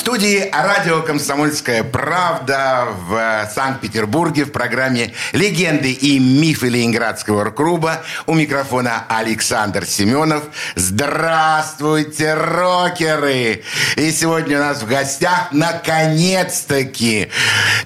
Студии радио «Комсомольская правда» в Санкт-Петербурге в программе «Легенды и мифы Ленинградского рок-клуба». У микрофона Александр Семенов. Здравствуйте, рокеры! И сегодня у нас в гостях, наконец-таки,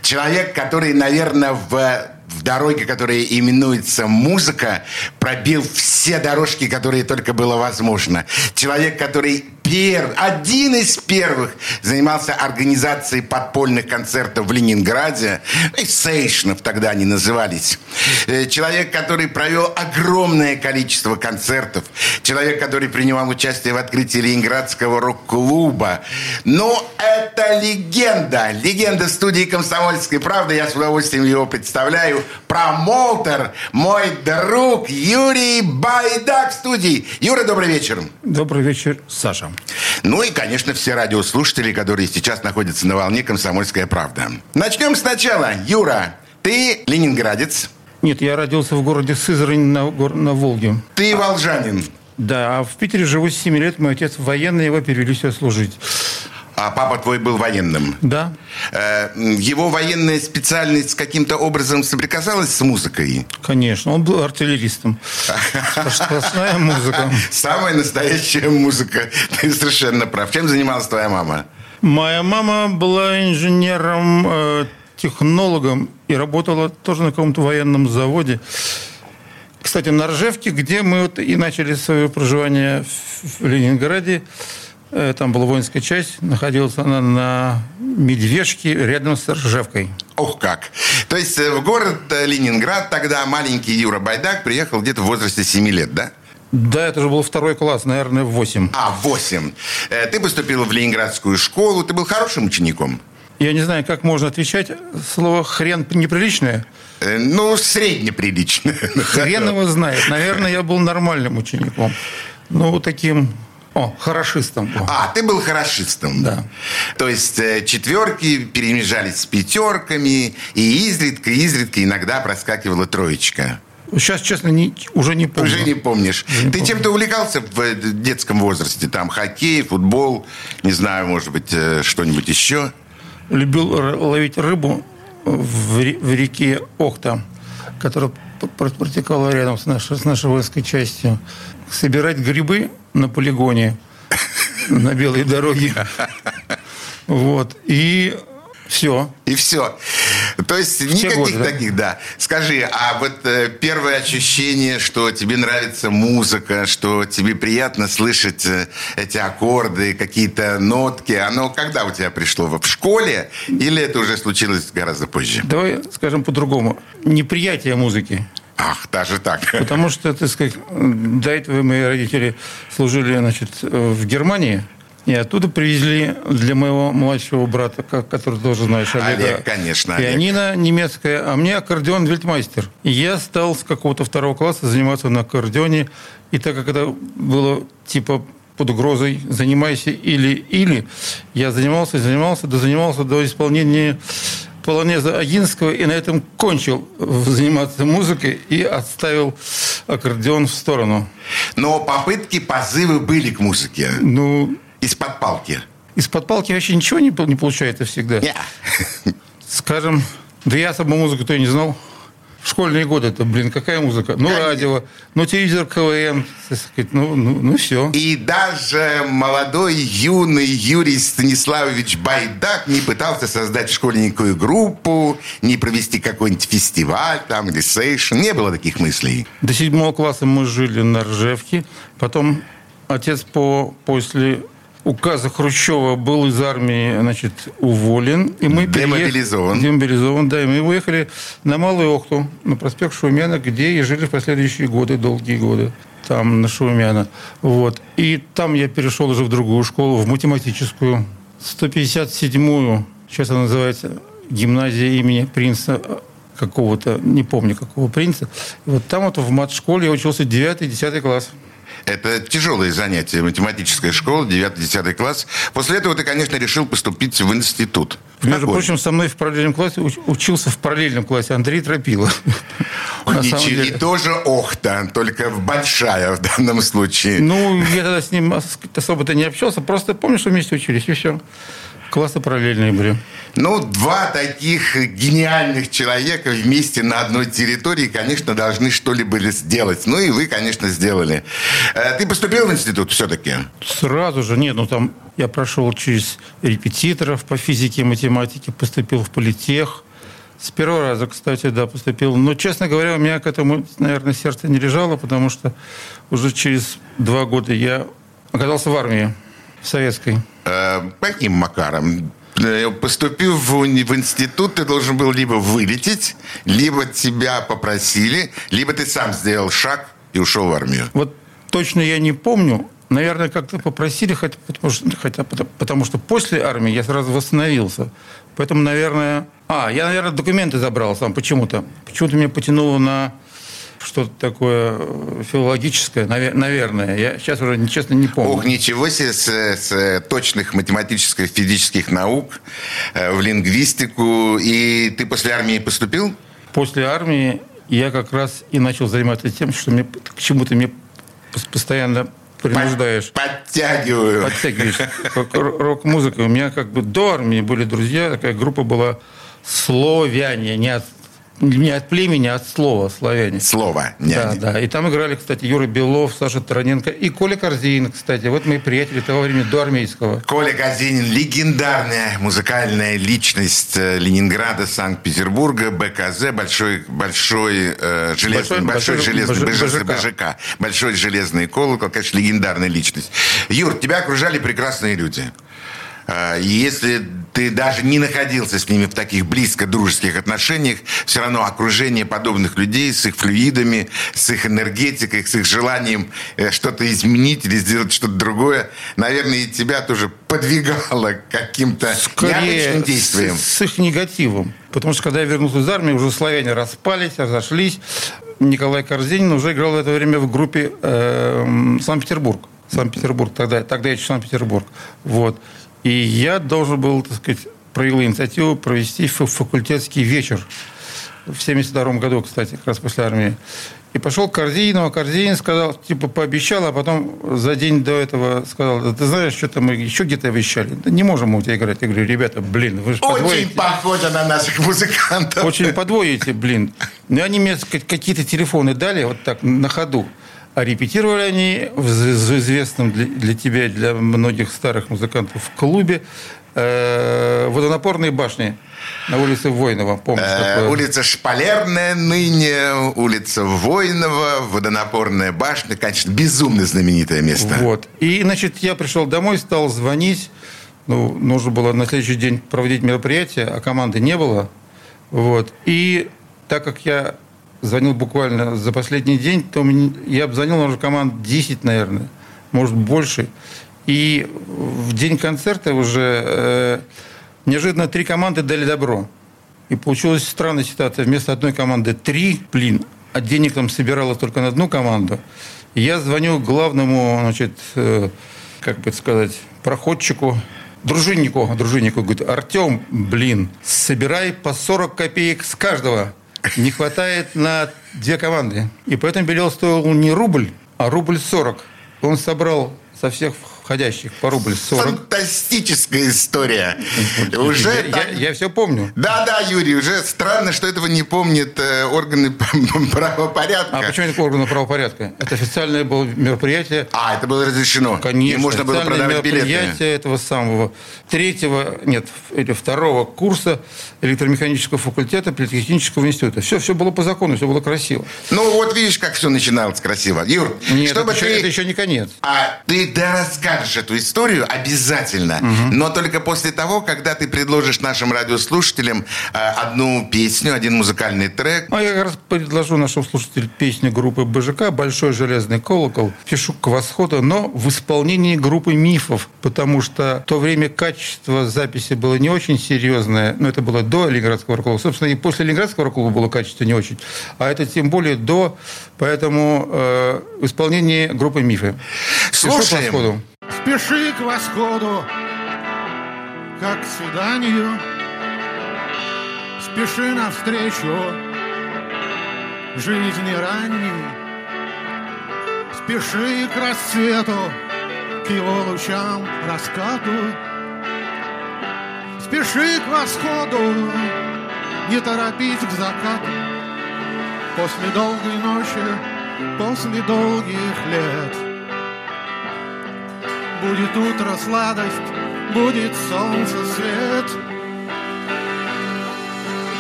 человек, который, наверное, в в дороге, которая именуется музыка, пробил все дорожки, которые только было возможно. Человек, который перв, один из первых занимался организацией подпольных концертов в Ленинграде. Сейшнов тогда они назывались. Э, человек, который провел огромное количество концертов. Человек, который принимал участие в открытии Ленинградского рок-клуба. Ну, это легенда. Легенда студии «Комсомольской правды». Я с удовольствием его представляю. Промоутер, мой друг Юрий Байдак в студии. Юра, добрый вечер. Добрый вечер, Саша. Ну и, конечно, все радиослушатели, которые сейчас находятся на волне «Комсомольская правда». Начнем сначала. Юра, ты ленинградец? Нет, я родился в городе Сызрань на, на Волге. Ты волжанин? Да, а в Питере живу с 7 лет. Мой отец военный, его перевели сюда служить. А папа твой был военным? Да. Э, его военная специальность каким-то образом соприкасалась с музыкой? Конечно, он был артиллеристом. Сплошная музыка. Самая настоящая музыка. Ты совершенно прав. Чем занималась твоя мама? Моя мама была инженером, э, технологом и работала тоже на каком-то военном заводе. Кстати, на Ржевке, где мы вот и начали свое проживание в Ленинграде, там была воинская часть, находилась она на Медвежке рядом с Ржевкой. Ох как! То есть э, в город э, Ленинград тогда маленький Юра Байдак приехал где-то в возрасте 7 лет, да? Да, это же был второй класс, наверное, в 8. А, в 8. Ты поступил в Ленинградскую школу, ты был хорошим учеником? Я не знаю, как можно отвечать. Слово «хрен» неприличное? Ну, среднеприличное. Хрен его знает. Наверное, я был нормальным учеником. Ну, таким о, хорошистом. А, ты был хорошистом. Да. То есть э, четверки перемежались с пятерками, и изредка, изредка иногда проскакивала троечка. Сейчас, честно, не, уже не помню. Уже не помнишь. Не Ты чем-то увлекался в э, детском возрасте? Там хоккей, футбол, не знаю, может быть, э, что-нибудь еще? Любил ловить рыбу в, в реке Охта, которая протекала рядом с нашей, с нашей воинской частью. Собирать грибы на полигоне на белой дороге. Вот. И все. И все. То есть никаких годы, да? таких, да. Скажи, а вот э, первое ощущение, что тебе нравится музыка, что тебе приятно слышать э, эти аккорды, какие-то нотки, оно когда у тебя пришло? В школе или это уже случилось гораздо позже? Давай скажем по-другому. Неприятие музыки. Ах, даже так. Потому что, так сказать, до этого мои родители служили, значит, в Германии. И оттуда привезли для моего младшего брата, который тоже знаешь, Олега. Олег, конечно. Пианино Олег. немецкое, а мне аккордеон вельтмастер. И я стал с какого-то второго класса заниматься на аккордеоне. И так как это было типа под угрозой «занимайся или-или», я занимался, занимался, до занимался до исполнения полонеза Агинского и на этом кончил заниматься музыкой и отставил аккордеон в сторону. Но попытки, позывы были к музыке? Ну... Из-под палки? Из-под палки вообще ничего не, не получается всегда. Yeah. Скажем, да я особо музыку-то и не знал школьные годы это, блин, какая музыка? Ну, Конечно. радио, ну, телевизор КВН, ну, ну, ну, все. И даже молодой, юный Юрий Станиславович Байдак не пытался создать в школе никакую группу, не провести какой-нибудь фестиваль там или сейшн. Не было таких мыслей. До седьмого класса мы жили на Ржевке. Потом отец по, после указа Хрущева был из армии, значит, уволен. И мы демобилизован. Демобилизован, да. И мы выехали на Малую Охту, на проспект Шумяна, где и жили в последующие годы, долгие годы. Там, на Шумяна. Вот. И там я перешел уже в другую школу, в математическую. 157-ю, сейчас она называется гимназия имени принца какого-то, не помню какого принца. И вот там вот в мат-школе я учился 9-10 класс. Это тяжелые занятия, математическая школа, 9-10 класс. После этого ты, конечно, решил поступить в институт. Между Какой? прочим, со мной в параллельном классе учился в параллельном классе Андрей Тропила. И тоже Охта, только большая в данном случае. Ну, я тогда с ним особо-то не общался, просто помню, что вместе учились, и все. Классы параллельные были. Ну, два таких гениальных человека вместе на одной территории, конечно, должны что-либо сделать. Ну, и вы, конечно, сделали. Э, ты поступил в институт все-таки? Сразу же. Нет, ну там я прошел через репетиторов по физике и математике, поступил в политех. С первого раза, кстати, да, поступил. Но, честно говоря, у меня к этому, наверное, сердце не лежало, потому что уже через два года я оказался в армии советской. Э, каким макаром? Э, поступив в, в институт, ты должен был либо вылететь, либо тебя попросили, либо ты сам сделал шаг и ушел в армию. Вот точно я не помню. Наверное, как-то попросили, хотя, потому, что, хотя, потому что после армии я сразу восстановился. Поэтому, наверное... А, я, наверное, документы забрал сам почему-то. Почему-то меня потянуло на что-то такое э, филологическое, наверное. Я сейчас уже, честно, не помню. Ох, ничего себе с, с точных математических, физических наук э, в лингвистику. И ты после армии поступил? После армии я как раз и начал заниматься тем, что мне, к чему-то мне постоянно принуждаешь. Подтягиваю. Подтягиваешь. Рок-музыка. У меня как бы до армии были друзья, такая группа была «Словяне», не от не от племени, а от слова славяне. Слово. Не да, да. И там играли, кстати, Юра Белов, Саша Тараненко и Коля Корзин, кстати. Вот мои приятели того времени, до армейского. Коля Корзинин – легендарная музыкальная личность э, Ленинграда, Санкт-Петербурга, БКЗ, большой, большой, э, железный, большой, большой, железный, БЖК. БЖК. Большой железный колокол, конечно, легендарная личность. Юр, тебя окружали прекрасные люди. А, если ты даже не находился с ними в таких близко дружеских отношениях, все равно окружение подобных людей с их флюидами, с их энергетикой, с их желанием э, что-то изменить или сделать что-то другое, наверное, и тебя тоже подвигало каким-то необычным действием. С, с их негативом. Потому что когда я вернулся из армии, уже славяне распались, разошлись. Николай Корзинин уже играл в это время в группе э, Санкт-Петербург. Санкт-Петербург, тогда, тогда я еще Санкт-Петербург. Вот. И я должен был, так сказать, проявил инициативу провести факультетский вечер в 72 году, кстати, как раз после армии. И пошел к Корзину, а Корзин сказал, типа, пообещал, а потом за день до этого сказал, да ты знаешь, что-то мы еще где-то обещали. Да не можем мы у тебя играть. Я говорю, ребята, блин, вы же Очень подводите. похоже на наших музыкантов. Очень подводите, блин. Ну, они мне какие-то телефоны дали вот так на ходу. А репетировали они в известном для, для тебя и для многих старых музыкантов в клубе э, водонапорные башни на улице Войнова. Помнишь, э, улица Шпалерная ныне, улица Войнова, водонапорная башня. Конечно, безумно знаменитое место. Вот. И, значит, я пришел домой, стал звонить. Ну, нужно было на следующий день проводить мероприятие, а команды не было. Вот. И так как я звонил буквально за последний день, то я обзвонил уже команд 10, наверное, может, больше. И в день концерта уже э, неожиданно три команды дали добро. И получилась странная ситуация. Вместо одной команды три, блин, а денег там собиралось только на одну команду. Я звоню главному, значит, э, как бы сказать, проходчику, дружиннику, дружиннику, говорит, Артем, блин, собирай по 40 копеек с каждого не хватает на две команды. И поэтому билет стоил не рубль, а рубль сорок. Он собрал со всех входящих по рубль 40. Фантастическая история. Уже я, так... я, я все помню. Да, да, Юрий, уже странно, что этого не помнят э, органы правопорядка. А почему это органы правопорядка? Это официальное было мероприятие. А, это было разрешено. Конечно. И можно было продавать билеты. мероприятие этого самого третьего, нет, или второго курса электромеханического факультета Политехнического института. Все, все было по закону, все было красиво. Ну, вот видишь, как все начиналось красиво. Юр, нет, чтобы это, ты... это еще не конец. А ты да расскажи расскажешь эту историю обязательно, угу. но только после того, когда ты предложишь нашим радиослушателям э, одну песню, один музыкальный трек. А я как раз предложу нашим слушателям песню группы БЖК «Большой железный колокол». Пишу к восходу, но в исполнении группы «Мифов», потому что в то время качество записи было не очень серьезное, но это было до Ленинградского рок Собственно, и после Ленинградского рок было качество не очень, а это тем более до, поэтому э, в исполнении группы «Мифы». Слушаем. Спеши к восходу, как к свиданию, спеши навстречу жизни ранней, спеши к рассвету, к его лучам раскату, спеши к восходу, не торопись к закату, после долгой ночи, после долгих лет. Будет утро сладость, будет солнце свет.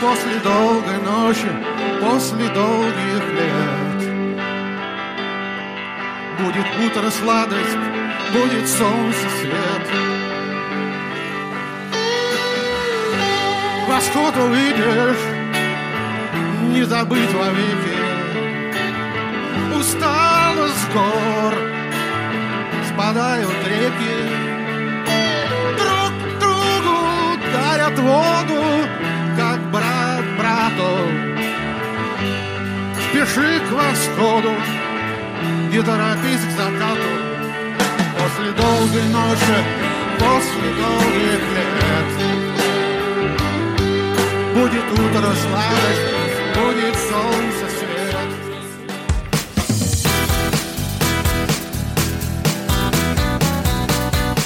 После долгой ночи, после долгих лет. Будет утро сладость, будет солнце свет. Восход увидишь, не забыть вовеки. Усталость гор, спадают реки, друг другу дарят воду, как брат брату. Спеши к восходу, не торопись к закату. После долгой ночи, после долгих лет Будет утро сладость, будет солнце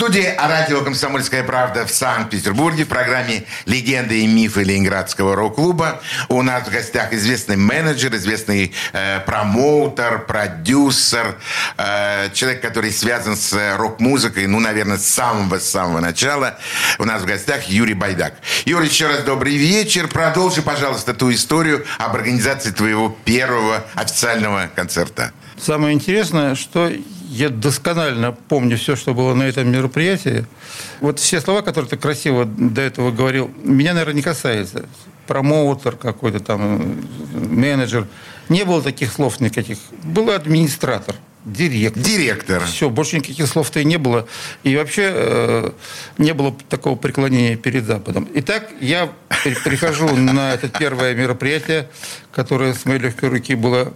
студии радио «Комсомольская правда» в Санкт-Петербурге в программе «Легенды и мифы Ленинградского рок-клуба». У нас в гостях известный менеджер, известный э, промоутер, продюсер, э, человек, который связан с рок-музыкой, ну, наверное, с самого-самого начала. У нас в гостях Юрий Байдак. Юрий, еще раз добрый вечер. Продолжи, пожалуйста, ту историю об организации твоего первого официального концерта. Самое интересное, что я досконально помню все, что было на этом мероприятии. Вот все слова, которые ты красиво до этого говорил, меня, наверное, не касается. Промоутер какой-то там, менеджер. Не было таких слов никаких. Был администратор, директор. Директор. Все, больше никаких слов-то и не было. И вообще э, не было такого преклонения перед Западом. Итак, я прихожу на это первое мероприятие, которое с моей легкой руки было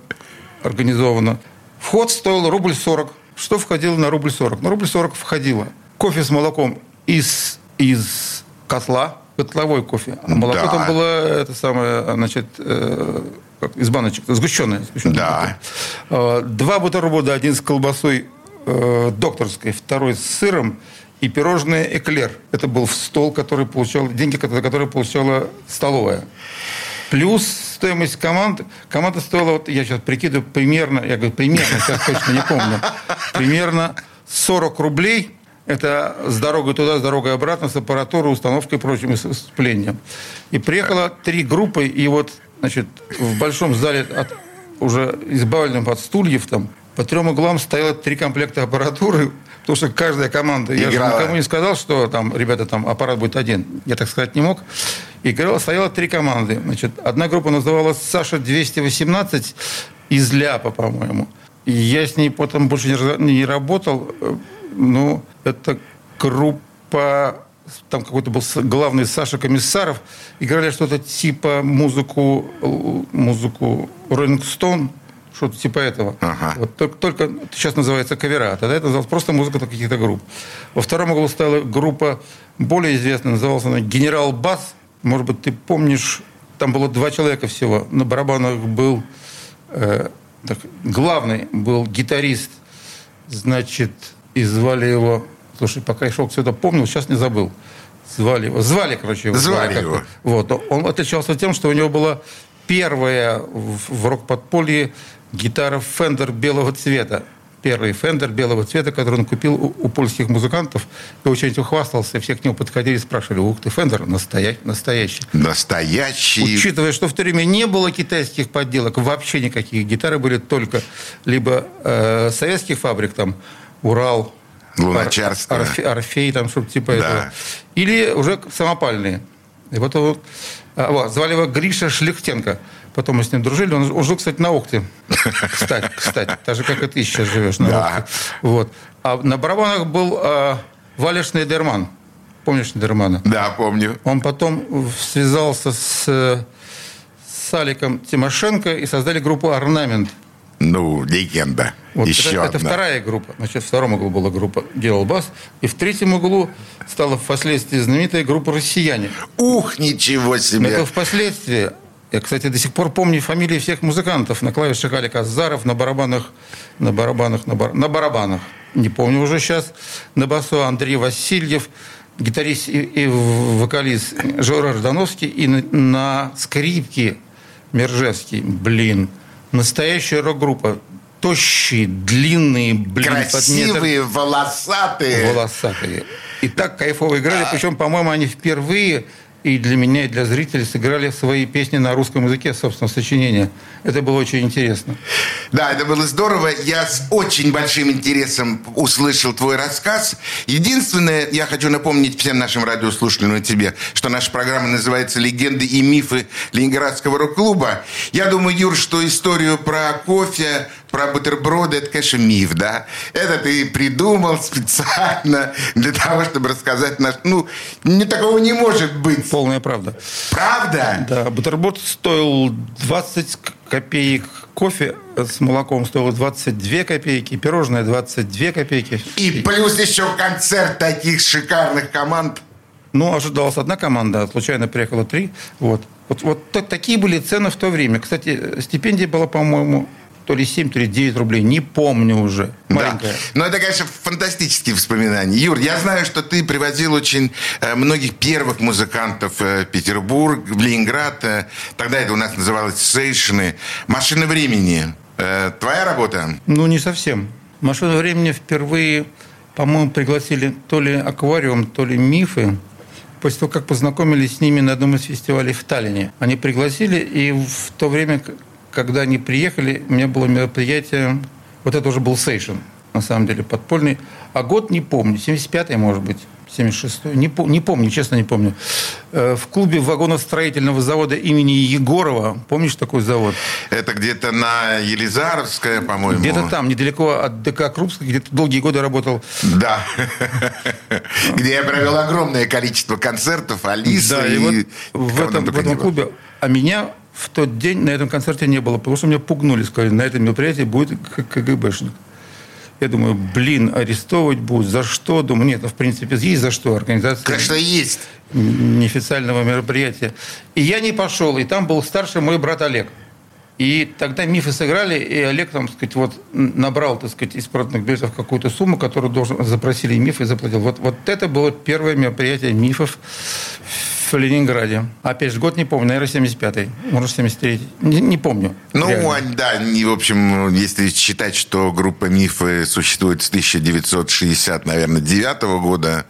организовано. Вход стоил рубль сорок. Что входило на рубль 40? На рубль 40 входило кофе с молоком из, из котла, котловой кофе. А молоко да. там было это самое, значит, э, из баночек, сгущенное. сгущенное да. Э, два бутерброда, один с колбасой э, докторской, второй с сыром и пирожное эклер. Это был стол, который получал, деньги, которые получала столовая. Плюс стоимость команд. Команда стоила, вот я сейчас прикидываю, примерно, я говорю, примерно, сейчас точно не помню, примерно 40 рублей. Это с дорогой туда, с дорогой обратно, с аппаратурой, установкой и прочим сцеплением. И приехало три группы, и вот, значит, в большом зале, от, уже избавленном от стульев, там, по трем углам стояло три комплекта аппаратуры, Потому что каждая команда... Играла. Я же никому не сказал, что там, ребята, там аппарат будет один. Я так сказать не мог. Играла, стояло три команды. Значит, одна группа называлась «Саша-218» из Ляпа, по-моему. И я с ней потом больше не, не работал. Ну, это группа там какой-то был главный Саша Комиссаров, играли что-то типа музыку, музыку Роллинг Стоун, что-то типа этого. Ага. Вот только, только сейчас называется кавера, а тогда это называлось просто музыка каких-то групп. Во втором углу стояла группа более известная, называлась она «Генерал Бас». Может быть, ты помнишь, там было два человека всего. На барабанах был э, так, главный был гитарист, значит, и звали его Слушай, пока я шел сюда, помнил, сейчас не забыл. Звали его. Звали, короче, его. Звали его. Вот. Он отличался тем, что у него была первая в, в рок-подполье гитара Fender белого цвета. Первый Fender белого цвета, который он купил у, у польских музыкантов. И очень этим хвастался. Все к нему подходили и спрашивали, ух ты, Fender настоя... настоящий. Настоящий. Учитывая, что в то время не было китайских подделок, вообще никаких. Гитары были только либо э, советских фабрик, там, Урал, Луначарство. Орфе, Орфей, там что-то типа Да. этого. Или уже самопальные. И вот, его, а, вот, звали его Гриша Шлихтенко. Потом мы с ним дружили. Он, он жил, кстати, на Охте. Кстати, кстати. Так же, как и ты сейчас живешь на Да. Охте. Вот. А на барабанах был а, Валя Шнейдерман. Помнишь Шнейдермана? Да, помню. Он потом связался с, э, с Аликом Тимошенко и создали группу «Орнамент». Ну, легенда. Вот Еще это, это одна. вторая группа. Значит, в втором углу была группа «Делал бас». И в третьем углу стала впоследствии знаменитая группа «Россияне». Ух, ничего Но себе. это впоследствии. Я, кстати, до сих пор помню фамилии всех музыкантов. На клавишах Алик Азаров, на барабанах, на барабанах, на, бар- на барабанах. Не помню уже сейчас. На басу Андрей Васильев, гитарист и, и вокалист Жора Ждановский. И на, на скрипке Мержевский. Блин. Настоящая рок-группа. Тощие, длинные, блин, Красивые, волосатые. волосатые. И так кайфово играли. Причем, по-моему, они впервые и для меня, и для зрителей сыграли свои песни на русском языке, собственно, сочинения. Это было очень интересно. Да, это было здорово. Я с очень большим интересом услышал твой рассказ. Единственное, я хочу напомнить всем нашим радиослушателям и тебе, что наша программа называется «Легенды и мифы Ленинградского рок-клуба». Я думаю, Юр, что историю про кофе, про бутерброды, это, конечно, миф, да? Это ты придумал специально для того, чтобы рассказать наш... Ну, не такого не может быть. Полная правда. Правда? Да, бутерброд стоил 20 копеек, кофе с молоком стоило 22 копейки, пирожное 22 копейки. И плюс еще концерт таких шикарных команд. Ну, ожидалась одна команда, а случайно приехало три. Вот. Вот, вот та- такие были цены в то время. Кстати, стипендия была, по-моему, то ли 7, то ли 9 рублей. Не помню уже. Маленькая. Да. Но это, конечно, фантастические воспоминания. Юр, я знаю, что ты привозил очень э, многих первых музыкантов э, в Петербург, в Ленинград. э, тогда это у нас называлось сейшины. «Машина времени». Э, твоя работа? Ну, не совсем. «Машину времени» впервые, по-моему, пригласили то ли «Аквариум», то ли «Мифы». После того, как познакомились с ними на одном из фестивалей в Таллине. Они пригласили, и в то время, когда они приехали, у меня было мероприятие, вот это уже был сейшн, на самом деле, подпольный. А год не помню, 75-й, может быть, 76-й, не, не помню, честно не помню. Э, В клубе вагоностроительного завода имени Егорова, помнишь такой завод? Это где-то на Елизаровская, по-моему. Где-то там, недалеко от ДК Крупска, где ты долгие годы работал. Да. Где я провел огромное количество концертов. Алиса Да, и... вот в этом, клубе. А меня в тот день на этом концерте не было, потому что меня пугнули, сказали, на этом мероприятии будет КГБшник. Я думаю, блин, арестовывать будут. За что? Думаю, нет, ну, в принципе, есть за что. Организация Конечно, есть. неофициального мероприятия. И я не пошел. И там был старший мой брат Олег. И тогда мифы сыграли, и Олег, там, так сказать, вот набрал, так сказать, из продных билетов какую-то сумму, которую должен, запросили мифы и заплатил. Вот, вот это было первое мероприятие мифов в Ленинграде. Опять же, год не помню, наверное, 75-й, может, 73-й. Не, не помню. Ну, Реально. а, да, не, в общем, если считать, что группа «Мифы» существует с 1960, наверное, 9 года,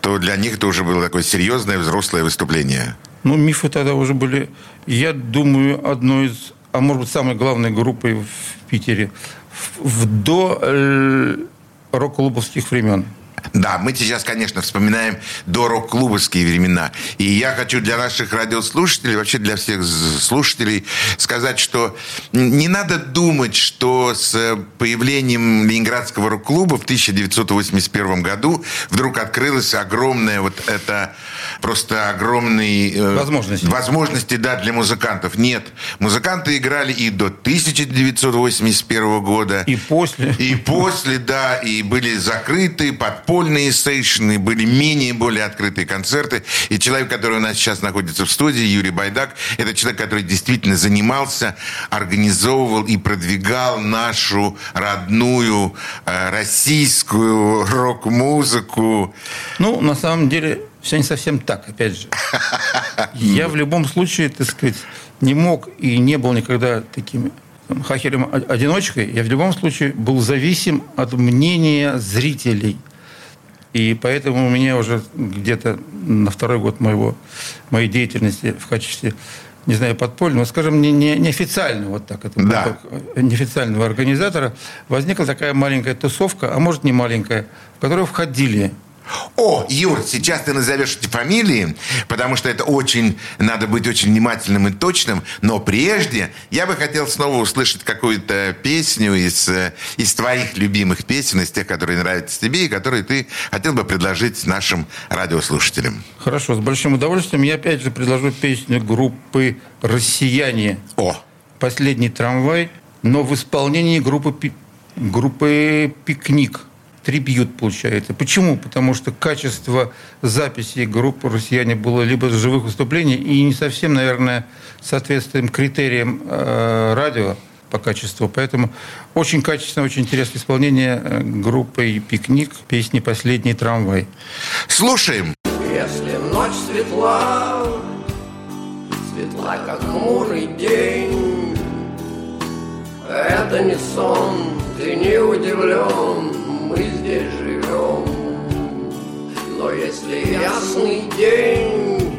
то для них это уже было такое серьезное взрослое выступление. Ну, мифы тогда уже были, я думаю, одной из, а может быть, самой главной группой в Питере в, в до э, рок-клубовских времен. Да, мы сейчас, конечно, вспоминаем до рок-клубовские времена. И я хочу для наших радиослушателей, вообще для всех слушателей сказать, что не надо думать, что с э, появлением Ленинградского рок-клуба в 1981 году вдруг открылась огромная вот это просто огромный... э, Возможности. Возможности, да, для музыкантов. Нет. Музыканты играли и до 1981 года. И после. И после, да, и были закрыты, подпольные подпольные сейшны, были менее более открытые концерты. И человек, который у нас сейчас находится в студии, Юрий Байдак, это человек, который действительно занимался, организовывал и продвигал нашу родную э, российскую рок-музыку. Ну, на самом деле, все не совсем так, опять же. Я в любом случае, так сказать, не мог и не был никогда таким хакером-одиночкой. Я в любом случае был зависим от мнения зрителей. И поэтому у меня уже где-то на второй год моего, моей деятельности в качестве не знаю, подпольного, скажем, не, не, неофициального, вот так это, да. неофициального организатора, возникла такая маленькая тусовка, а может не маленькая, в которую входили о, Юр, сейчас ты назовешь эти фамилии, потому что это очень, надо быть очень внимательным и точным. Но прежде я бы хотел снова услышать какую-то песню из, э, из твоих любимых песен, из тех, которые нравятся тебе и которые ты хотел бы предложить нашим радиослушателям. Хорошо, с большим удовольствием. Я опять же предложу песню группы «Россияне». О! «Последний трамвай», но в исполнении группы, группы «Пикник» трибьют получается. Почему? Потому что качество записи группы «Россияне» было либо с живых выступлений и не совсем, наверное, соответствует критериям э, радио по качеству. Поэтому очень качественное, очень интересное исполнение э, группы «Пикник» песни «Последний трамвай». Слушаем. Если ночь светла, светла, как хмурый день, это не сон, ты не удивлен, здесь живем. Но если ясный день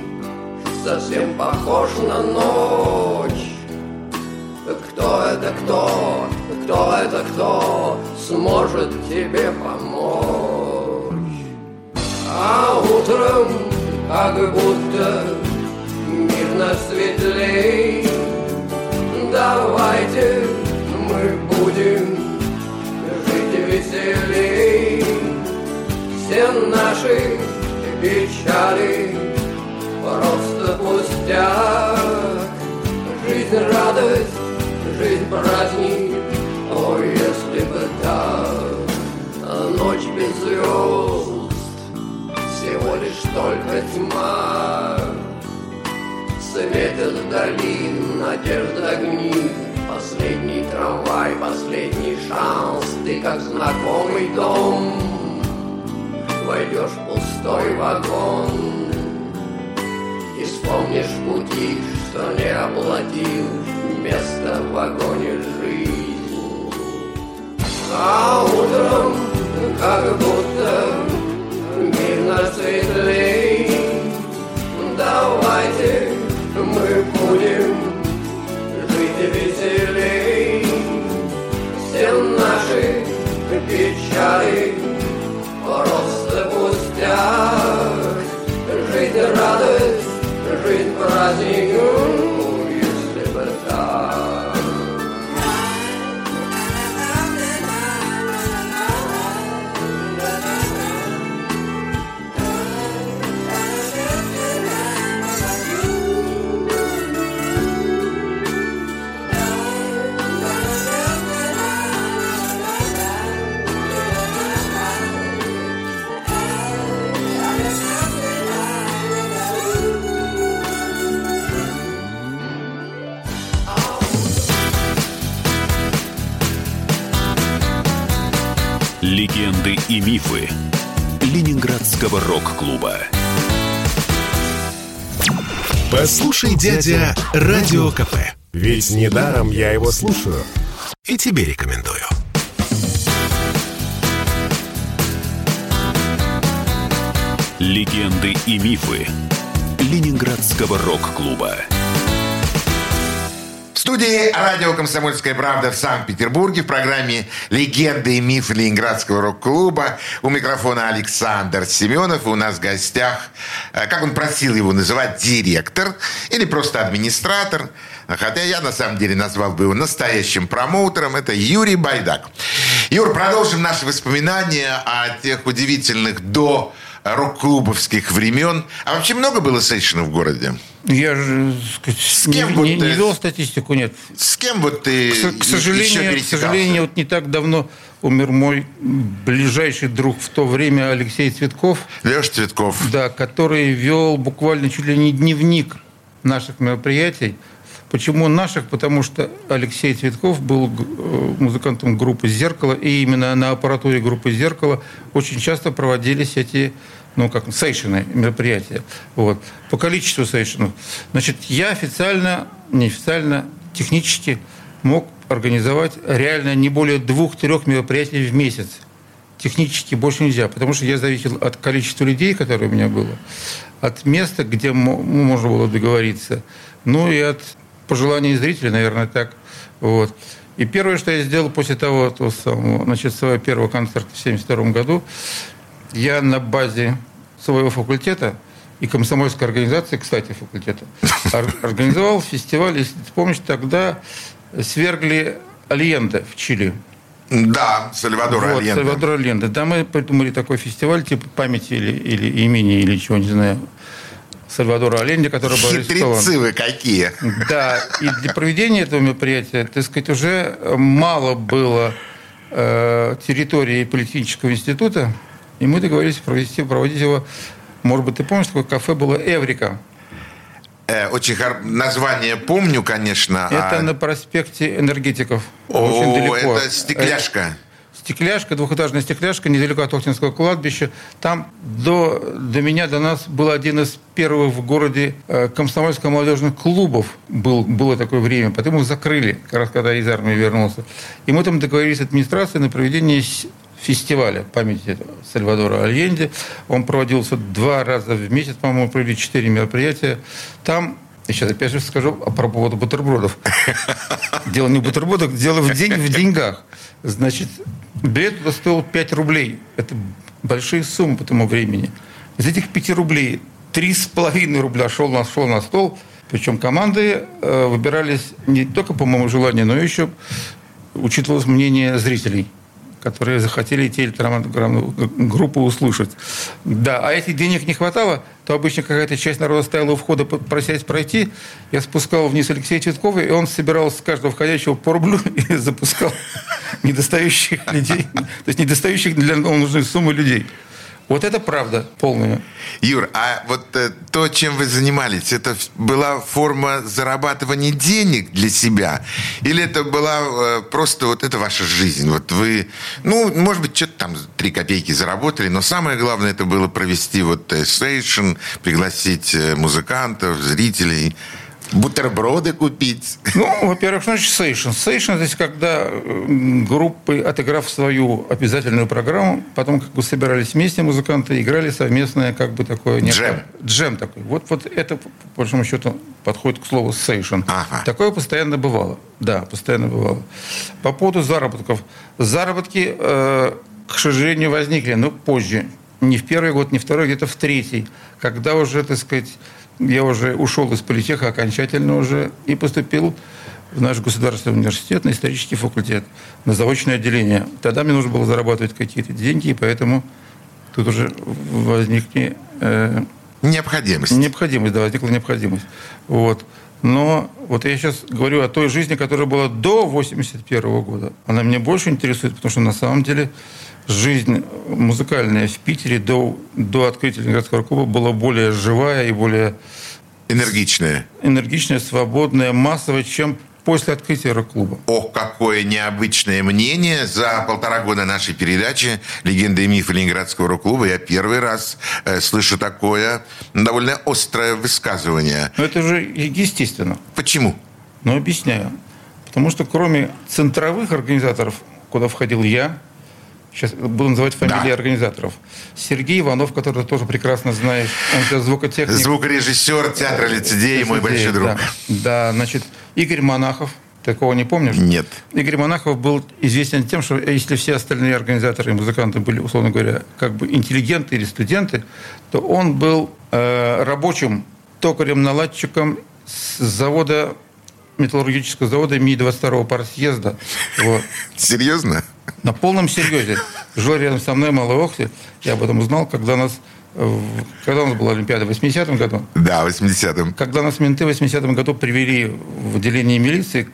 совсем похож на ночь, кто это кто, кто это кто сможет тебе помочь? А утром как будто мир наш светлей, давайте мы будем веселей Все наши печали. Просто пустяк. Жизнь радость, жизнь праздник. О, если бы так Ночь без звезд. Всего лишь только тьма. Светят вдали надежда огни. Последний трамвай, последний шанс. Ты как знакомый дом Войдешь в пустой вагон. И вспомнишь пути, что не оплатил Место в вагоне жизнь А утром, как будто мир наш светлей Давайте мы будем веселей. Все наши печали пустяк Жизнь радость, жизнь праздник Легенды и мифы Ленинградского рок-клуба. Послушай, дядя, Радио КП. Ведь недаром я его слушаю. И тебе рекомендую. Легенды и мифы Ленинградского рок-клуба студии радио «Комсомольская правда» в Санкт-Петербурге в программе «Легенды и мифы Ленинградского рок-клуба». У микрофона Александр Семенов. У нас в гостях, э, как он просил его называть, директор или просто администратор. Хотя я на самом деле назвал бы его настоящим промоутером. Это Юрий Байдак. Юр, продолжим наши воспоминания о тех удивительных до рок-клубовских времен. А вообще много было сейшенов в городе? Я же сказать, с кем не, вот не, не вел статистику, нет. С кем вот ты к, к сожалению, к сожалению, вот не так давно умер мой ближайший друг в то время Алексей Цветков. Леша Цветков. Да, который вел буквально чуть ли не дневник наших мероприятий. Почему наших? Потому что Алексей Цветков был э, музыкантом группы «Зеркало», и именно на аппаратуре группы «Зеркало» очень часто проводились эти ну, как сейшены, мероприятия. Вот. По количеству сейшенов. Значит, я официально, неофициально, технически мог организовать реально не более двух-трех мероприятий в месяц. Технически больше нельзя, потому что я зависел от количества людей, которые у меня было, от места, где можно было договориться, ну и от пожеланий зрителей, наверное, так. Вот. И первое, что я сделал после того, то самого, значит, своего первого концерта в 1972 году, я на базе своего факультета и комсомольской организации, кстати, факультета, организовал фестиваль, если ты помнишь, тогда свергли Альенде в Чили. Да, Сальвадор вот, Альенде. Сальвадор Альенде. Да, мы придумали такой фестиваль, типа памяти или, или имени, или чего, не знаю, Сальвадора Оленди, который был Хитрецы вы какие. Да, и для проведения этого мероприятия, так сказать, уже мало было э, территории политического института, и мы договорились провести, проводить его, может быть, ты помнишь, такое кафе было «Эврика». Э, очень хор... название помню, конечно. Это а... на проспекте энергетиков. О, очень далеко. это стекляшка. Стекляшка, двухэтажная стекляшка, недалеко от Охтинского кладбища. Там до, до меня, до нас был один из первых в городе э, комсомольско-молодежных клубов. Был, было такое время. Потом их закрыли, как раз когда из армии вернулся. И мы там договорились с администрацией на проведение фестиваля памяти Сальвадора Альенде. Он проводился два раза в месяц, по-моему, провели четыре мероприятия. Там сейчас опять же скажу по поводу бутербродов. Дело не в бутербродах, дело в, день, в деньгах. Значит, билет туда стоил 5 рублей. Это большие суммы по тому времени. Из этих 5 рублей 3,5 рубля шел на, шел на стол. Причем команды э, выбирались не только по моему желанию, но еще учитывалось мнение зрителей которые захотели телетрансграммную группу услышать. Да, а если денег не хватало, то обычно какая-то часть народа стояла у входа просясь пройти. Я спускал вниз Алексея Цветкова, и он собирал с каждого входящего по рублю и запускал недостающих людей, то есть недостающих для нужной суммы людей. Вот это правда полная. Юр, а вот э, то, чем вы занимались, это была форма зарабатывания денег для себя? Или это была э, просто вот это ваша жизнь? Вот вы, ну, может быть, что-то там три копейки заработали, но самое главное это было провести вот э, сейшн, пригласить э, музыкантов, зрителей – бутерброды купить. Ну, во-первых, значит, сейшн. Сейшн, то есть, когда группы, отыграв свою обязательную программу, потом как бы собирались вместе музыканты, играли совместное, как бы такое... Джем. Джем такой. Вот, вот это, по большому счету, подходит к слову сейшн. Ага. Такое постоянно бывало. Да, постоянно бывало. По поводу заработков. Заработки, э, к сожалению, возникли, но позже. Не в первый год, не второй, где-то в третий. Когда уже, так сказать, я уже ушел из политеха окончательно уже и поступил в наш государственный университет на исторический факультет, на заочное отделение. Тогда мне нужно было зарабатывать какие-то деньги, и поэтому тут уже возникли... Э, необходимость. Необходимость, да, возникла необходимость. Вот. Но вот я сейчас говорю о той жизни, которая была до 81 года. Она меня больше интересует, потому что на самом деле жизнь музыкальная в Питере до, до открытия Ленинградского клуба была более живая и более... Энергичная. Энергичная, свободная, массовая, чем после открытия рок-клуба. Ох, какое необычное мнение. За полтора года нашей передачи «Легенды и мифы Ленинградского рок-клуба» я первый раз э, слышу такое довольно острое высказывание. Но это же естественно. Почему? Ну, объясняю. Потому что кроме центровых организаторов, куда входил я, сейчас буду называть фамилии да. организаторов. Сергей Иванов, который тоже прекрасно знаешь, он сейчас звукотехник. Звукорежиссер театра лицедеи, мой большой друг. Да. да, значит, Игорь Монахов, такого не помнишь? Нет. Игорь Монахов был известен тем, что если все остальные организаторы и музыканты были, условно говоря, как бы интеллигенты или студенты, то он был э, рабочим токарем-наладчиком с завода металлургического завода МИ-22 партсъезда. Вот. Серьезно? На полном серьезе. Жил рядом со мной Малый Охте. Я об этом узнал, когда нас когда у нас была Олимпиада? В 80-м году? Да, в 80-м. Когда нас менты в 80-м году привели в отделение милиции,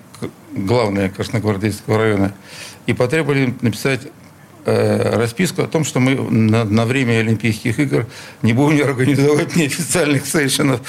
главное Красногвардейского района, и потребовали написать э, расписку о том, что мы на, на время Олимпийских игр не будем организовать неофициальных сейшенов.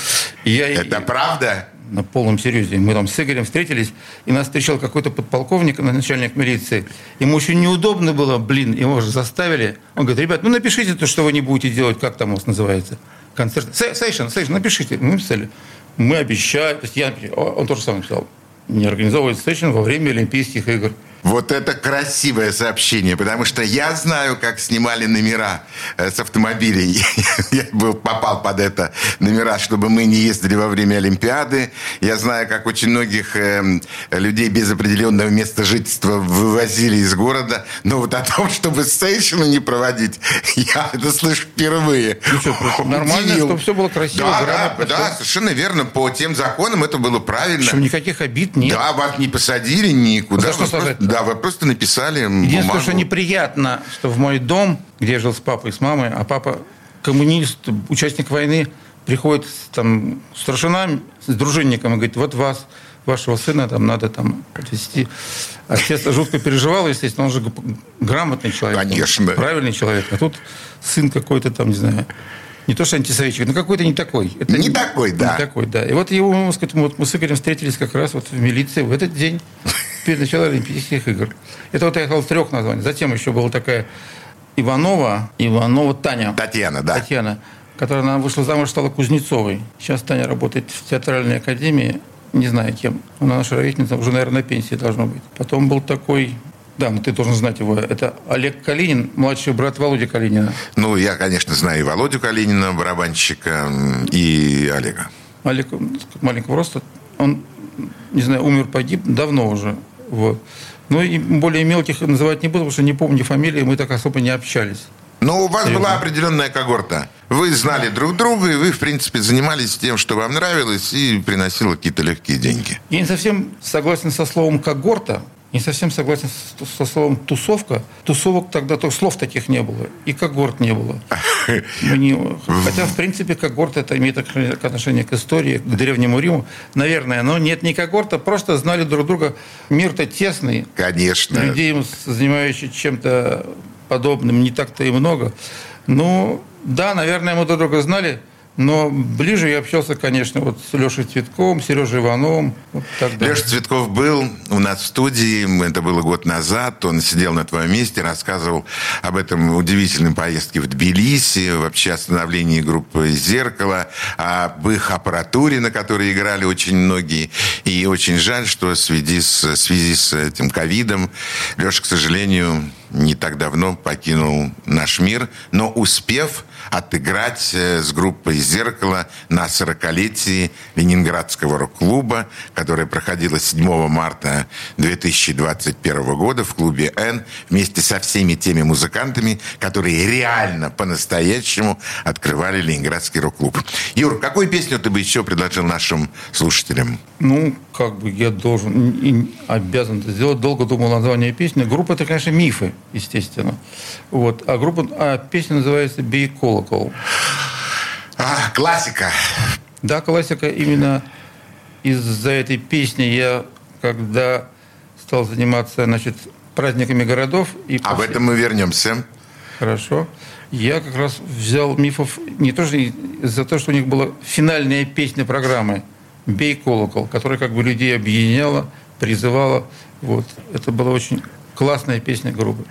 Я, Это правда? На полном серьезе. Мы там с Игорем встретились, и нас встречал какой-то подполковник, начальник милиции. Ему очень неудобно было, блин, его же заставили. Он говорит, ребят, ну напишите то, что вы не будете делать, как там у вас называется. Концерт. Сейшн, сейшн, напишите. Мы написали. Мы обещаем. То есть я, он тоже самое написал. Не организовывать сейшн во время Олимпийских игр. Вот это красивое сообщение, потому что я знаю, как снимали номера э, с автомобилей. Я был, попал под это номера, чтобы мы не ездили во время Олимпиады. Я знаю, как очень многих э, людей без определенного места жительства вывозили из города. Но вот о том, чтобы стейшены не проводить, я это слышу впервые. Ну что, нормально, чтобы все было красиво, Да, да, грамотно, да, совершенно верно. По тем законам это было правильно. Причем никаких обид нет. Да, вас не посадили никуда. За что? Да, вы просто написали Единственное, бумагу. что неприятно, что в мой дом, где я жил с папой и с мамой, а папа коммунист, участник войны, приходит там старшина с дружинником и говорит, вот вас, вашего сына там надо там отвезти. Отец жутко переживал, естественно, он же грамотный человек. Конечно. Правильный человек. А тут сын какой-то там, не знаю, не то что антисоветчик, но какой-то не такой. Это Не такой, да. Не такой, да. И вот его, сказать, вот мы с Игорем встретились как раз вот в милиции в этот день, перед началом Олимпийских игр. Это вот я сказал трех названий. Затем еще была такая Иванова, Иванова Таня. Татьяна, да. Татьяна, которая она вышла замуж, стала Кузнецовой. Сейчас Таня работает в театральной академии, не знаю кем. Она наша ровесница, уже, наверное, на пенсии должна быть. Потом был такой, да, ну ты должен знать его, это Олег Калинин, младший брат Володи Калинина. Ну, я, конечно, знаю и Володю Калинина, барабанщика, и Олега. Олег маленького роста, он, не знаю, умер, погиб давно уже. Вот. Ну и более мелких называть не буду, потому что не помню фамилии, мы так особо не общались. Но у вас была определенная когорта. Вы знали друг друга, и вы, в принципе, занимались тем, что вам нравилось, и приносило какие-то легкие деньги. Я не совсем согласен со словом когорта, не совсем согласен со словом тусовка. Тусовок тогда то слов таких не было, и когорт не было. Хотя, в принципе, когорт это имеет отношение- отношение к истории, к древнему Риму, наверное. Но нет не когорта, просто знали друг друга. Мир-то тесный, Конечно. людей, занимающих чем-то подобным, не так-то и много. Ну, да, наверное, мы друг друга знали, но ближе я общался, конечно, вот с Лешей Цветковым, Сережей Ивановым. Вот. Леша Цветков был у нас в студии, это было год назад, он сидел на твоем месте, рассказывал об этом удивительной поездке в Тбилиси, вообще о становлении группы «Зеркало», об их аппаратуре, на которой играли очень многие. И очень жаль, что в связи с этим ковидом Леша, к сожалению, не так давно покинул наш мир, но успев отыграть э, с группой «Зеркало» на 40-летии Ленинградского рок-клуба, которое проходило 7 марта 2021 года в клубе «Н» вместе со всеми теми музыкантами, которые реально по-настоящему открывали Ленинградский рок-клуб. Юр, какую песню ты бы еще предложил нашим слушателям? Ну, как бы я должен и обязан это сделать. Долго думал название песни. Группа это, конечно, мифы, естественно. Вот. А группа, а песня называется «Бей колокол». А, классика. Да, классика именно из-за этой песни я, когда стал заниматься, значит, праздниками городов и Об после- этом мы вернемся. Хорошо. Я как раз взял мифов не то, что из-за того, что у них была финальная песня программы «Бей колокол», которая как бы людей объединяла, призывала. Вот. Это была очень классная песня группы.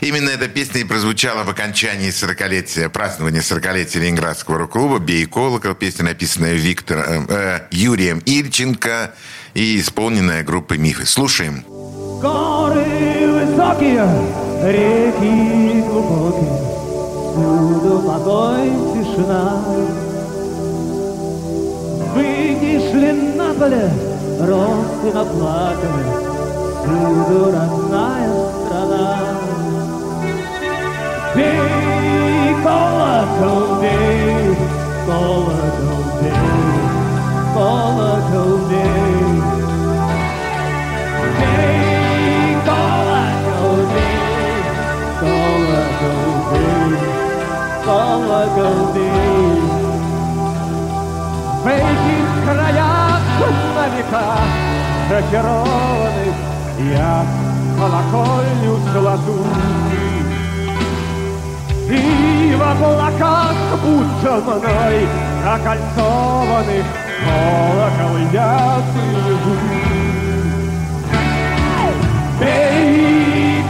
Именно эта песня и прозвучала в окончании 40-летия, празднования 40-летия Ленинградского рок-клуба «Бей колокол». Песня, написанная Виктором, э, Юрием Ильченко и исполненная группой «Мифы». Слушаем. Горы высокие, реки глубокие, Всюду покой, тишина. Вышли на поле, росы наплакали, Всюду родная страна. Бей, колокол, бей, колокол, бей, колокол, бей. Бей, колокол, бей, краях на века зачарованных Я колокольню золотую И в облаках будто мной Окольцованных колокол я слежу Бей,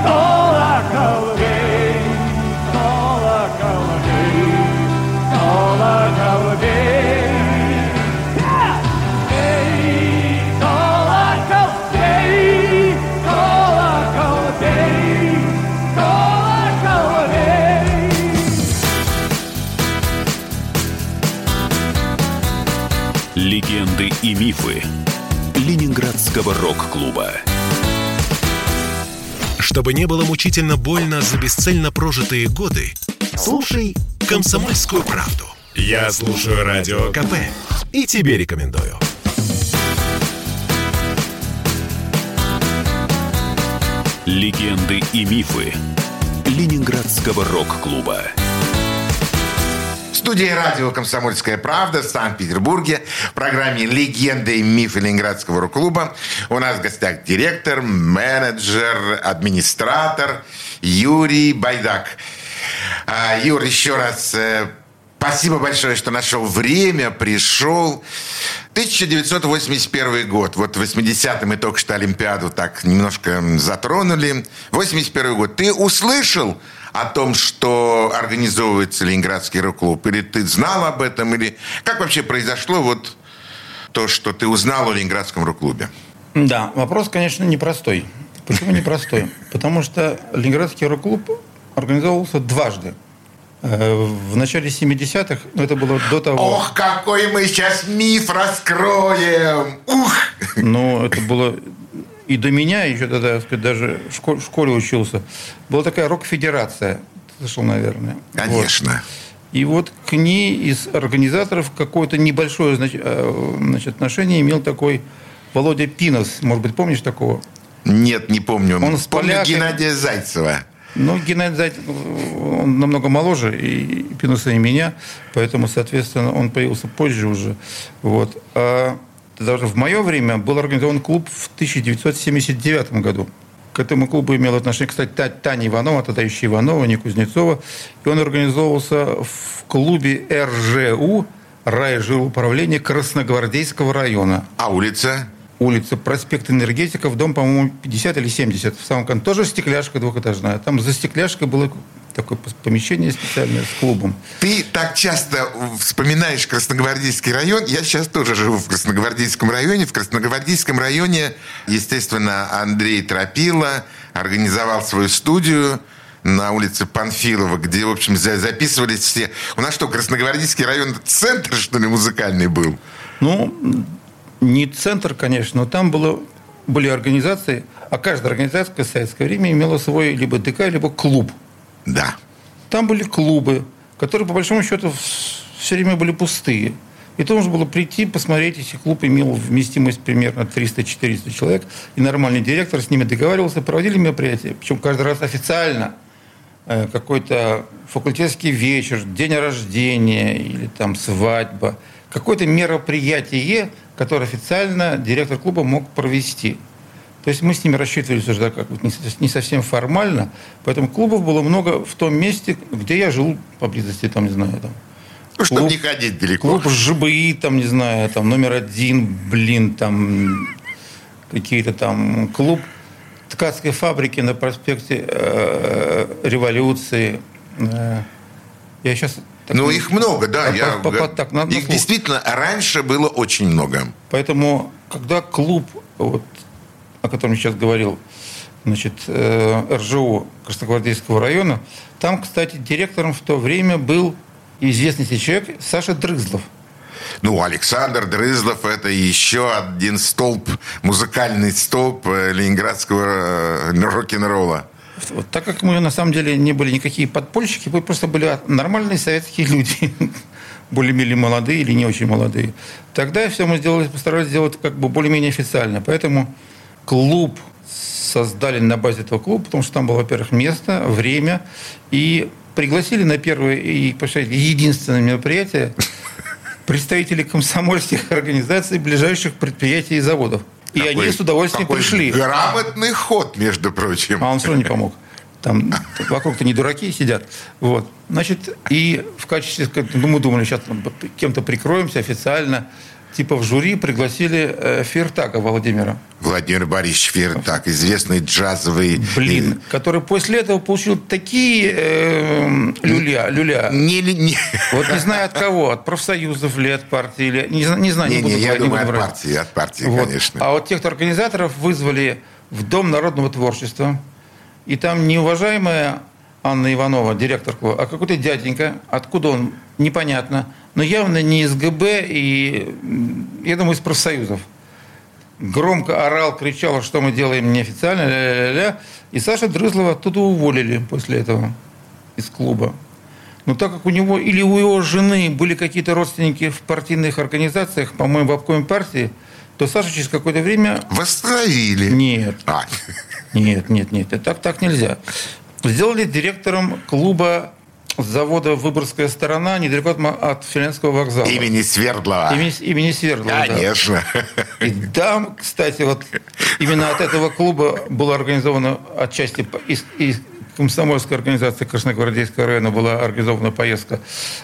и мифы Ленинградского рок-клуба. Чтобы не было мучительно больно за бесцельно прожитые годы, слушай «Комсомольскую правду». Я слушаю Радио КП и тебе рекомендую. Легенды и мифы Ленинградского рок-клуба. Студии радио «Комсомольская правда» в Санкт-Петербурге в программе «Легенды и мифы Ленинградского рок-клуба». У нас в гостях директор, менеджер, администратор Юрий Байдак. А, Юр, еще раз э, спасибо большое, что нашел время, пришел. 1981 год. Вот в 80-м мы только что Олимпиаду так немножко затронули. 81 год. Ты услышал о том, что организовывается Ленинградский рок-клуб? Или ты знал об этом? Или как вообще произошло вот то, что ты узнал о Ленинградском рок-клубе? Да, вопрос, конечно, непростой. Почему непростой? Потому что Ленинградский рок-клуб организовывался дважды. Э, В начале 70-х, ну, это было до того... Ох, какой мы сейчас миф раскроем! Ух! Ну, это было и до меня, еще тогда, так сказать, даже в школе, в школе учился. Была такая рок-федерация. Слышал, наверное. Вот. Конечно. И вот к ней из организаторов какое-то небольшое э, значит, отношение имел такой Володя Пинос. Может быть, помнишь такого? Нет, не помню. Он с помню поляками- Геннадия Зайцева. Ну, Геннадий Зайцев, он намного моложе и Пиноса и меня, поэтому, соответственно, он появился позже уже. Вот. А даже в мое время был организован клуб в 1979 году. К этому клубу имел отношение, кстати, Та- Таня Иванова, тогда еще Иванова, не Кузнецова. И он организовывался в клубе РЖУ, райжилуправления Красногвардейского района А улица? Улица, проспект Энергетиков, дом, по-моему, 50 или 70. В самом конце тоже стекляшка двухэтажная. Там за стекляшкой было такое помещение специальное с клубом. Ты так часто вспоминаешь Красногвардейский район. Я сейчас тоже живу в Красногвардейском районе. В Красногвардейском районе, естественно, Андрей Тропила организовал свою студию на улице Панфилова, где, в общем, за- записывались все... У нас что, Красногвардейский район центр, что ли, музыкальный был? Ну, не центр, конечно, но там было, были организации, а каждая организация в советское время имела свой либо ДК, либо клуб. Да. Там были клубы, которые, по большому счету, все время были пустые. И то нужно было прийти, посмотреть, если клуб имел вместимость примерно 300-400 человек, и нормальный директор с ними договаривался, проводили мероприятия, причем каждый раз официально, Э, какой-то факультетский вечер, день рождения или там свадьба, какое-то мероприятие, которое официально директор клуба мог провести. То есть мы с ними рассчитывались уже так, как со- не совсем формально, поэтому клубов было много в том месте, где я жил поблизости, там, не знаю, там, Ну, чтобы Клуб- не ходить далеко. Клуб ЖБИ, там, не знаю, там, номер один, блин, там, какие-то там, клуб ткацкой фабрики на проспекте э, Революции. Э, я сейчас... Ну, их много, да. По- я... по- по- так, на- на их слух. действительно раньше было очень много. Поэтому, когда клуб, вот, о котором я сейчас говорил, значит, э, РЖО Красногвардейского района, там, кстати, директором в то время был известный человек Саша Дрызлов. Ну, Александр Дрызлов – это еще один столб, музыкальный столб э, ленинградского э, рок-н-ролла. Вот, так как мы на самом деле не были никакие подпольщики, мы просто были нормальные советские люди, более-менее молодые или не очень молодые. Тогда все мы сделали, постарались сделать как бы более-менее официально. Поэтому клуб создали на базе этого клуба, потому что там было, во-первых, место, время, и пригласили на первое и, единственное мероприятие представителей комсомольских организаций ближайших предприятий и заводов. И Какой- они с удовольствием пришли. Грамотный ход, между прочим. А он все равно не помог. Там вокруг-то не дураки сидят. Вот. Значит, и в качестве, ну, мы думали, сейчас кем-то прикроемся официально. Типа в жюри пригласили э, Фертака Владимира. Владимир Борисович Фертак, известный джазовый... Блин, который после этого получил такие э, люля, люля. Не, не, не. Вот не знаю от кого, от профсоюзов или от партии, или не, не знаю, не, Не, буду не, я брать, не думаю, буду от брать. партии, от партии, Вот. конечно. А вот тех организаторов вызвали в Дом народного творчества. И там неуважаемая Анна Иванова, директор клуба, а какой-то дяденька, откуда он, непонятно, но явно не из ГБ и, я думаю, из профсоюзов. Громко орал, кричал, что мы делаем неофициально, ля-ля-ля. И Саша Дрызлова оттуда уволили после этого из клуба. Но так как у него или у его жены были какие-то родственники в партийных организациях, по-моему, в обкоме партии, то Саша через какое-то время... Восстановили. Нет, А, нет, нет, нет, так, так нельзя. Сделали директором клуба завода «Выборгская сторона» недалеко от, Финляндского вокзала. имени Свердлова. Имени, имени Свердлова, да. Конечно. И там, кстати, вот именно от этого клуба была организована отчасти из, из комсомольской организации Красногвардейского района была организована поездка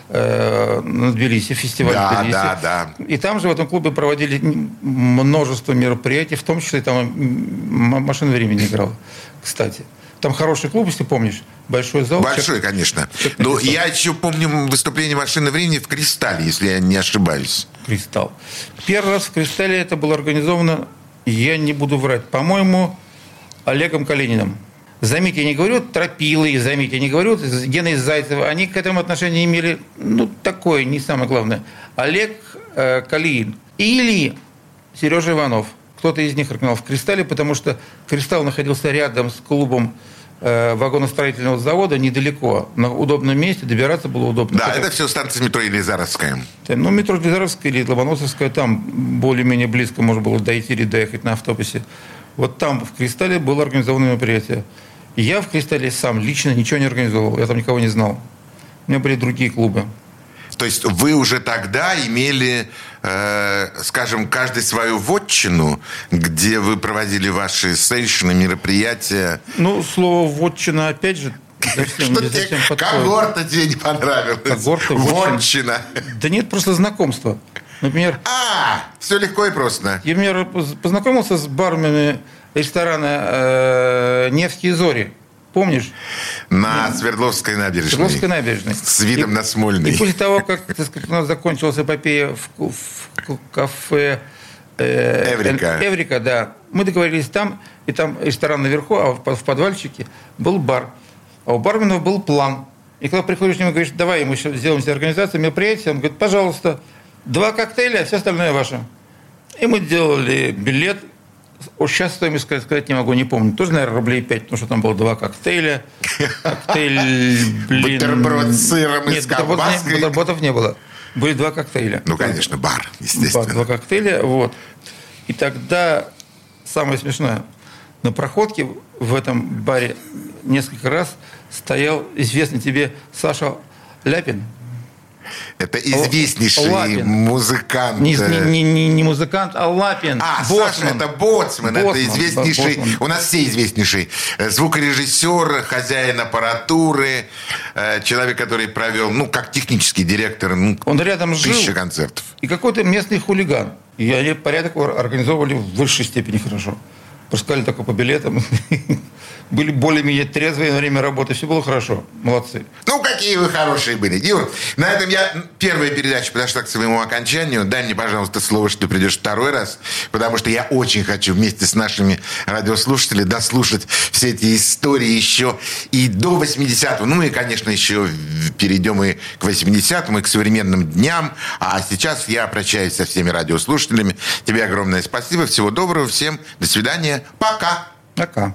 э, на Тбилиси, фестиваль Да, Тбилиси. да, да. И там же в этом клубе проводили множество мероприятий, в том числе там машина времени играла, кстати. Там хороший клуб, если помнишь, большой зал. Большой, конечно. Человек Но 500. я еще помню выступление машины времени в Кристалле, если я не ошибаюсь. «Кристалл». Первый раз в «Кристалле» это было организовано, я не буду врать, по-моему, Олегом Калининым. Заметьте, я не говорю тропилы, заметьте, я не говорю Геной Зайцева. Они к этому отношение имели, ну, такое, не самое главное. Олег э, Калинин или Сережа Иванов. Кто-то из них организовал в «Кристалле», потому что «Кристалл» находился рядом с клубом э, вагоностроительного завода, недалеко, на удобном месте, добираться было удобно. Да, Хотя- это все станция метро Елизаровская. да, Ну, метро Дезеровская или Ломоносовская, там более-менее близко можно было дойти или доехать на автобусе. Вот там, в «Кристалле», было организовано мероприятие. Я в «Кристалле» сам лично ничего не организовал, я там никого не знал. У меня были другие клубы. То есть вы уже тогда имели, э, скажем, каждый свою вотчину, где вы проводили ваши сейшны, мероприятия. Ну, слово «вотчина» опять же совсем, Что тебе, когорта тебе не понравилась? Когорта, вотчина. Да нет, просто знакомство. Например, А, все легко и просто. я, например, поз- познакомился с барменами ресторана э, «Невские зори». Помнишь? На Свердловской набережной. Свердловской набережной. С видом И- на Смольный. И после того, как так сказать, у нас закончилась эпопея в, в кафе э, Эврика. Эврика, да. Мы договорились там, и там ресторан наверху, а в, в подвальчике был бар. А у барменов был план. И когда приходишь к нему и говоришь, давай мы еще сделаем себе организацию мероприятия, он говорит, пожалуйста, два коктейля, а все остальное ваше. И мы делали билет. О, сейчас стоимость сказать, сказать не могу, не помню. Тоже, наверное, рублей 5, потому что там было два коктейля. Коктейль, блин... Бутерброд с сыром и Нет, с колбаской. бутербродов не было. Были два коктейля. Ну, конечно, бар, Бар, естественно. два коктейля, вот. И тогда, самое смешное, на проходке в этом баре несколько раз стоял известный тебе Саша Ляпин. Это известнейший Лапин. музыкант. Не, не- не- не музыкант, а Лапин. А, Боцман. Саша, это Боцман, это Боцман, известнейший, да, Боцман. у нас все известнейший э, звукорежиссер, хозяин аппаратуры, э, человек, который провел, ну, как технический директор, ну, Он рядом жил. тысячи концертов. И какой-то местный хулиган. И они порядок организовывали в высшей степени хорошо. Пускали только по билетам. Были более-менее трезвые на время работы. Все было хорошо. Молодцы. Ну, какие вы хорошие были. Юр, на этом я... Первая передача подошла к своему окончанию. Дай мне, пожалуйста, слово, что ты придешь второй раз, потому что я очень хочу вместе с нашими радиослушателями дослушать все эти истории еще и до 80-го. Ну, и, конечно, еще перейдем и к 80-му, и к современным дням. А сейчас я прощаюсь со всеми радиослушателями. Тебе огромное спасибо. Всего доброго. Всем до свидания. Пока. Пока.